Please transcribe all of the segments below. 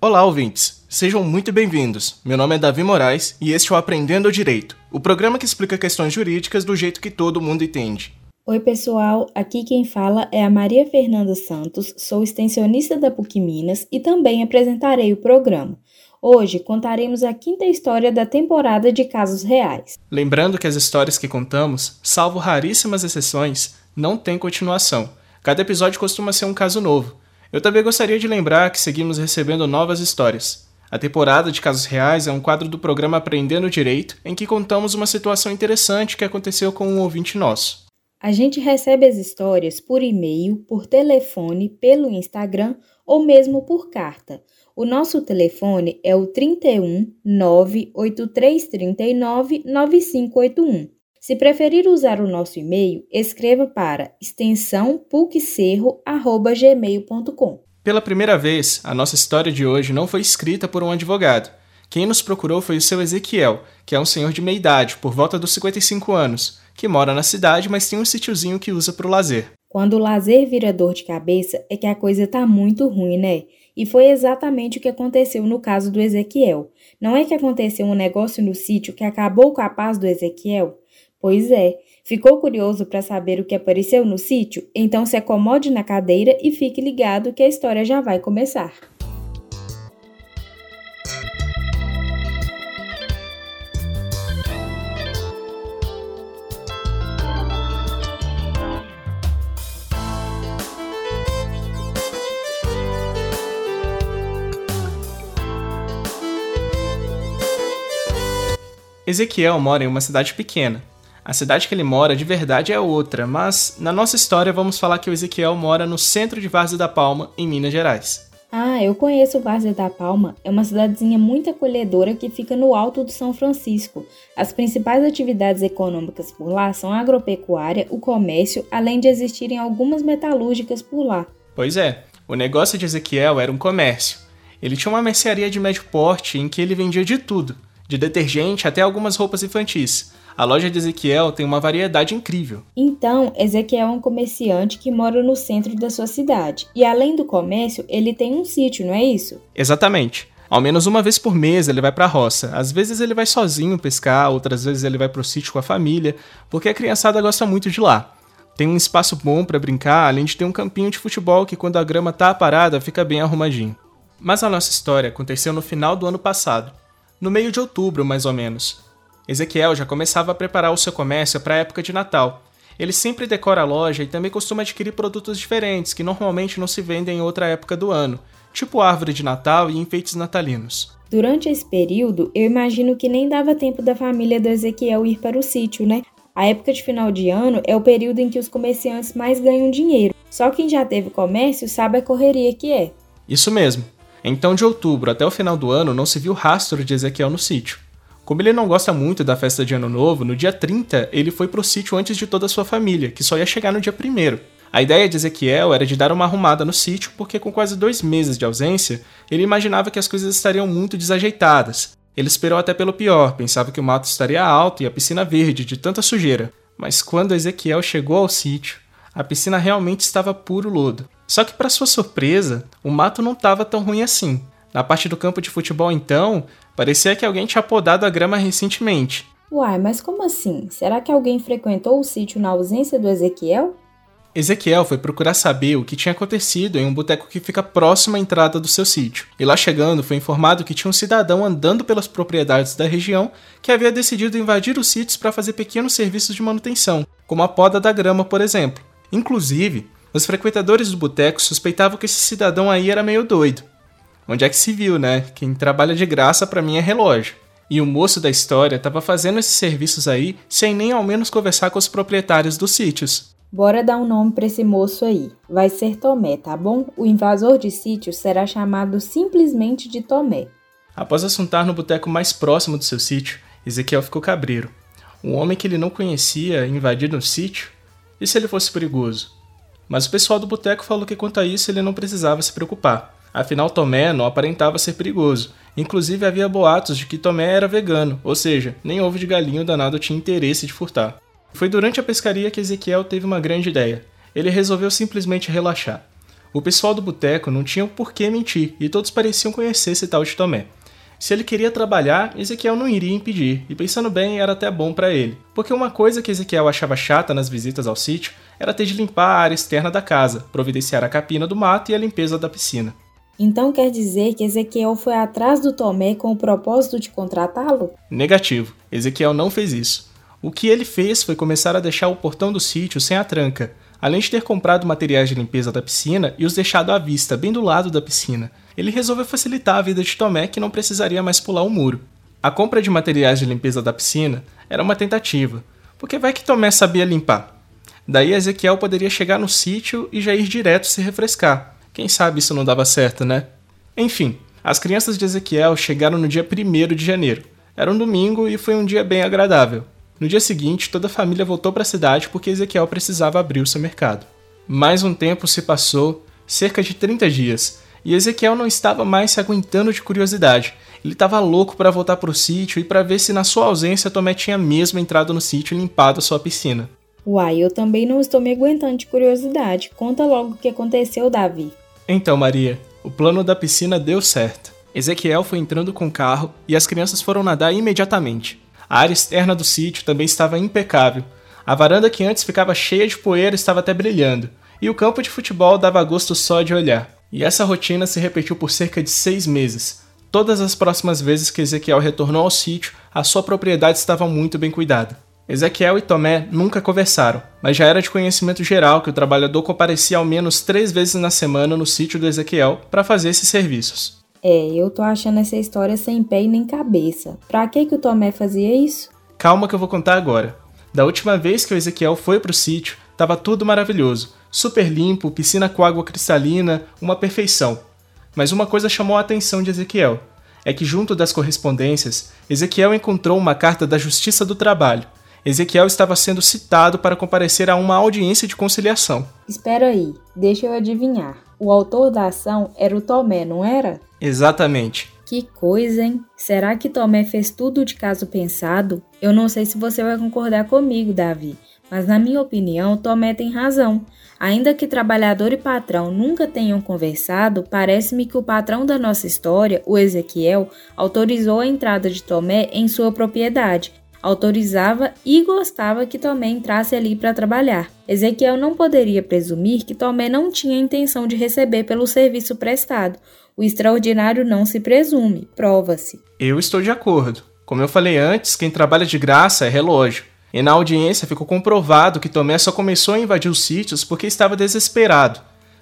Olá, ouvintes! Sejam muito bem-vindos. Meu nome é Davi Moraes e este é o Aprendendo Direito, o programa que explica questões jurídicas do jeito que todo mundo entende. Oi, pessoal. Aqui quem fala é a Maria Fernanda Santos, sou extensionista da PUC Minas e também apresentarei o programa. Hoje contaremos a quinta história da temporada de casos reais. Lembrando que as histórias que contamos, salvo raríssimas exceções, não têm continuação. Cada episódio costuma ser um caso novo. Eu também gostaria de lembrar que seguimos recebendo novas histórias. A temporada de Casos Reais é um quadro do programa Aprendendo Direito, em que contamos uma situação interessante que aconteceu com um ouvinte nosso. A gente recebe as histórias por e-mail, por telefone, pelo Instagram ou mesmo por carta. O nosso telefone é o 31 98339 9581. Se preferir usar o nosso e-mail, escreva para extensão puccerro@gmail.com. Pela primeira vez, a nossa história de hoje não foi escrita por um advogado. Quem nos procurou foi o seu Ezequiel, que é um senhor de meia idade, por volta dos 55 anos, que mora na cidade, mas tem um sítiozinho que usa para o lazer. Quando o lazer vira dor de cabeça, é que a coisa tá muito ruim, né? E foi exatamente o que aconteceu no caso do Ezequiel. Não é que aconteceu um negócio no sítio que acabou com a paz do Ezequiel? Pois é. Ficou curioso para saber o que apareceu no sítio? Então se acomode na cadeira e fique ligado que a história já vai começar. Ezequiel mora em uma cidade pequena, a cidade que ele mora de verdade é outra, mas na nossa história vamos falar que o Ezequiel mora no centro de Várzea da Palma, em Minas Gerais. Ah, eu conheço Várzea da Palma. É uma cidadezinha muito acolhedora que fica no alto do São Francisco. As principais atividades econômicas por lá são a agropecuária, o comércio, além de existirem algumas metalúrgicas por lá. Pois é, o negócio de Ezequiel era um comércio. Ele tinha uma mercearia de médio porte em que ele vendia de tudo, de detergente até algumas roupas infantis. A loja de Ezequiel tem uma variedade incrível. Então, Ezequiel é um comerciante que mora no centro da sua cidade. E além do comércio, ele tem um sítio, não é isso? Exatamente. Ao menos uma vez por mês ele vai para a roça. Às vezes ele vai sozinho pescar, outras vezes ele vai para o sítio com a família, porque a criançada gosta muito de lá. Tem um espaço bom para brincar, além de ter um campinho de futebol que quando a grama tá parada fica bem arrumadinho. Mas a nossa história aconteceu no final do ano passado, no meio de outubro mais ou menos. Ezequiel já começava a preparar o seu comércio para a época de Natal. Ele sempre decora a loja e também costuma adquirir produtos diferentes que normalmente não se vendem em outra época do ano, tipo árvore de Natal e enfeites natalinos. Durante esse período, eu imagino que nem dava tempo da família do Ezequiel ir para o sítio, né? A época de final de ano é o período em que os comerciantes mais ganham dinheiro. Só quem já teve comércio sabe a correria que é. Isso mesmo. Então, de outubro até o final do ano, não se viu rastro de Ezequiel no sítio. Como ele não gosta muito da festa de Ano Novo, no dia 30 ele foi pro sítio antes de toda a sua família, que só ia chegar no dia 1. A ideia de Ezequiel era de dar uma arrumada no sítio, porque com quase dois meses de ausência, ele imaginava que as coisas estariam muito desajeitadas. Ele esperou até pelo pior, pensava que o mato estaria alto e a piscina verde de tanta sujeira. Mas quando Ezequiel chegou ao sítio, a piscina realmente estava puro lodo. Só que, para sua surpresa, o mato não estava tão ruim assim. Na parte do campo de futebol, então, parecia que alguém tinha podado a grama recentemente. Uai, mas como assim? Será que alguém frequentou o sítio na ausência do Ezequiel? Ezequiel foi procurar saber o que tinha acontecido em um boteco que fica próximo à entrada do seu sítio. E lá chegando, foi informado que tinha um cidadão andando pelas propriedades da região que havia decidido invadir os sítios para fazer pequenos serviços de manutenção, como a poda da grama, por exemplo. Inclusive, os frequentadores do boteco suspeitavam que esse cidadão aí era meio doido Onde é que se viu, né? Quem trabalha de graça para mim é relógio. E o moço da história estava fazendo esses serviços aí sem nem ao menos conversar com os proprietários dos sítios. Bora dar um nome para esse moço aí. Vai ser Tomé, tá bom? O invasor de sítios será chamado simplesmente de Tomé. Após assuntar no boteco mais próximo do seu sítio, Ezequiel ficou cabreiro. Um homem que ele não conhecia invadir um sítio? E se ele fosse perigoso? Mas o pessoal do boteco falou que quanto a isso ele não precisava se preocupar. Afinal, Tomé não aparentava ser perigoso. Inclusive havia boatos de que Tomé era vegano, ou seja, nem ovo de galinho danado tinha interesse de furtar. Foi durante a pescaria que Ezequiel teve uma grande ideia. Ele resolveu simplesmente relaxar. O pessoal do boteco não tinha por que mentir e todos pareciam conhecer esse tal de Tomé. Se ele queria trabalhar, Ezequiel não iria impedir, e pensando bem, era até bom para ele. Porque uma coisa que Ezequiel achava chata nas visitas ao sítio era ter de limpar a área externa da casa, providenciar a capina do mato e a limpeza da piscina. Então quer dizer que Ezequiel foi atrás do Tomé com o propósito de contratá-lo? Negativo. Ezequiel não fez isso. O que ele fez foi começar a deixar o portão do sítio sem a tranca, além de ter comprado materiais de limpeza da piscina e os deixado à vista, bem do lado da piscina. Ele resolveu facilitar a vida de Tomé, que não precisaria mais pular o muro. A compra de materiais de limpeza da piscina era uma tentativa, porque vai que Tomé sabia limpar. Daí Ezequiel poderia chegar no sítio e já ir direto se refrescar. Quem sabe isso não dava certo, né? Enfim, as crianças de Ezequiel chegaram no dia 1 de janeiro. Era um domingo e foi um dia bem agradável. No dia seguinte, toda a família voltou para a cidade porque Ezequiel precisava abrir o seu mercado. Mais um tempo se passou, cerca de 30 dias, e Ezequiel não estava mais se aguentando de curiosidade. Ele estava louco para voltar para o sítio e para ver se na sua ausência Tomé tinha mesmo entrado no sítio e limpado a sua piscina. Uai, eu também não estou me aguentando de curiosidade. Conta logo o que aconteceu, Davi. Então, Maria, o plano da piscina deu certo. Ezequiel foi entrando com o carro e as crianças foram nadar imediatamente. A área externa do sítio também estava impecável. A varanda que antes ficava cheia de poeira estava até brilhando, e o campo de futebol dava gosto só de olhar. E essa rotina se repetiu por cerca de seis meses. Todas as próximas vezes que Ezequiel retornou ao sítio, a sua propriedade estava muito bem cuidada. Ezequiel e Tomé nunca conversaram, mas já era de conhecimento geral que o trabalhador comparecia ao menos três vezes na semana no sítio do Ezequiel para fazer esses serviços. É, eu tô achando essa história sem pé e nem cabeça. Pra que que o Tomé fazia isso? Calma que eu vou contar agora. Da última vez que o Ezequiel foi pro sítio, tava tudo maravilhoso. Super limpo, piscina com água cristalina, uma perfeição. Mas uma coisa chamou a atenção de Ezequiel. É que junto das correspondências, Ezequiel encontrou uma carta da Justiça do Trabalho. Ezequiel estava sendo citado para comparecer a uma audiência de conciliação. Espera aí, deixa eu adivinhar. O autor da ação era o Tomé, não era? Exatamente. Que coisa, hein? Será que Tomé fez tudo de caso pensado? Eu não sei se você vai concordar comigo, Davi, mas na minha opinião, Tomé tem razão. Ainda que trabalhador e patrão nunca tenham conversado, parece-me que o patrão da nossa história, o Ezequiel, autorizou a entrada de Tomé em sua propriedade autorizava e gostava que Tomé entrasse ali para trabalhar. Ezequiel não poderia presumir que Tomé não tinha intenção de receber pelo serviço prestado. O extraordinário não se presume, prova-se. Eu estou de acordo. Como eu falei antes, quem trabalha de graça é relógio. E na audiência ficou comprovado que Tomé só começou a invadir os sítios porque estava desesperado,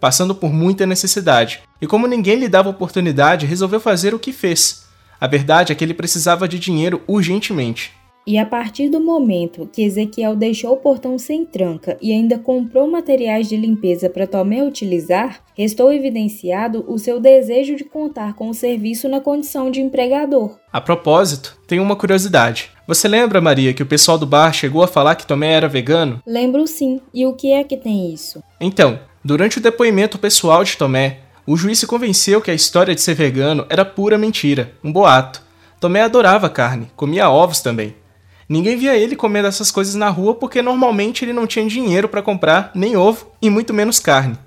passando por muita necessidade. E como ninguém lhe dava oportunidade, resolveu fazer o que fez. A verdade é que ele precisava de dinheiro urgentemente. E a partir do momento que Ezequiel deixou o portão sem tranca e ainda comprou materiais de limpeza para Tomé utilizar, restou evidenciado o seu desejo de contar com o serviço na condição de empregador. A propósito, tem uma curiosidade. Você lembra, Maria, que o pessoal do bar chegou a falar que Tomé era vegano? Lembro sim. E o que é que tem isso? Então, durante o depoimento pessoal de Tomé, o juiz se convenceu que a história de ser vegano era pura mentira, um boato. Tomé adorava carne, comia ovos também. Ninguém via ele comendo essas coisas na rua porque normalmente ele não tinha dinheiro para comprar nem ovo e muito menos carne.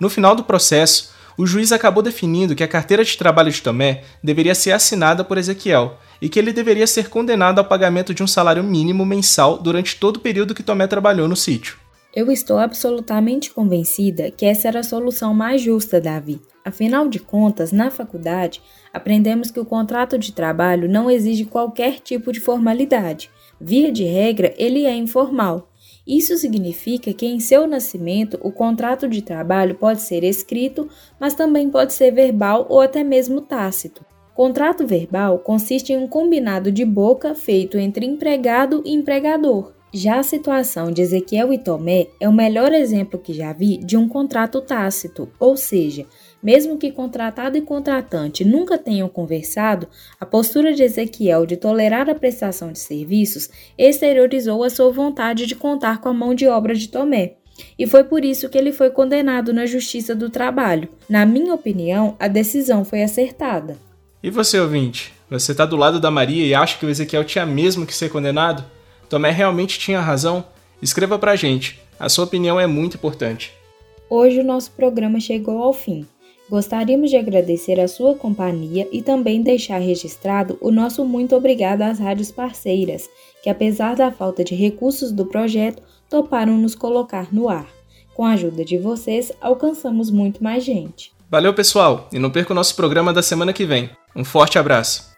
No final do processo, o juiz acabou definindo que a carteira de trabalho de Tomé deveria ser assinada por Ezequiel e que ele deveria ser condenado ao pagamento de um salário mínimo mensal durante todo o período que Tomé trabalhou no sítio. Eu estou absolutamente convencida que essa era a solução mais justa, Davi. Afinal de contas, na faculdade, aprendemos que o contrato de trabalho não exige qualquer tipo de formalidade. Via de regra, ele é informal. Isso significa que em seu nascimento o contrato de trabalho pode ser escrito, mas também pode ser verbal ou até mesmo tácito. Contrato verbal consiste em um combinado de boca feito entre empregado e empregador. Já a situação de Ezequiel e Tomé é o melhor exemplo que já vi de um contrato tácito, ou seja, mesmo que contratado e contratante nunca tenham conversado, a postura de Ezequiel de tolerar a prestação de serviços exteriorizou a sua vontade de contar com a mão de obra de Tomé. E foi por isso que ele foi condenado na Justiça do Trabalho. Na minha opinião, a decisão foi acertada. E você, ouvinte? Você está do lado da Maria e acha que o Ezequiel tinha mesmo que ser condenado? Tomé realmente tinha razão? Escreva pra gente. A sua opinião é muito importante. Hoje o nosso programa chegou ao fim. Gostaríamos de agradecer a sua companhia e também deixar registrado o nosso muito obrigado às rádios parceiras, que apesar da falta de recursos do projeto, toparam nos colocar no ar. Com a ajuda de vocês, alcançamos muito mais gente. Valeu, pessoal, e não perca o nosso programa da semana que vem. Um forte abraço.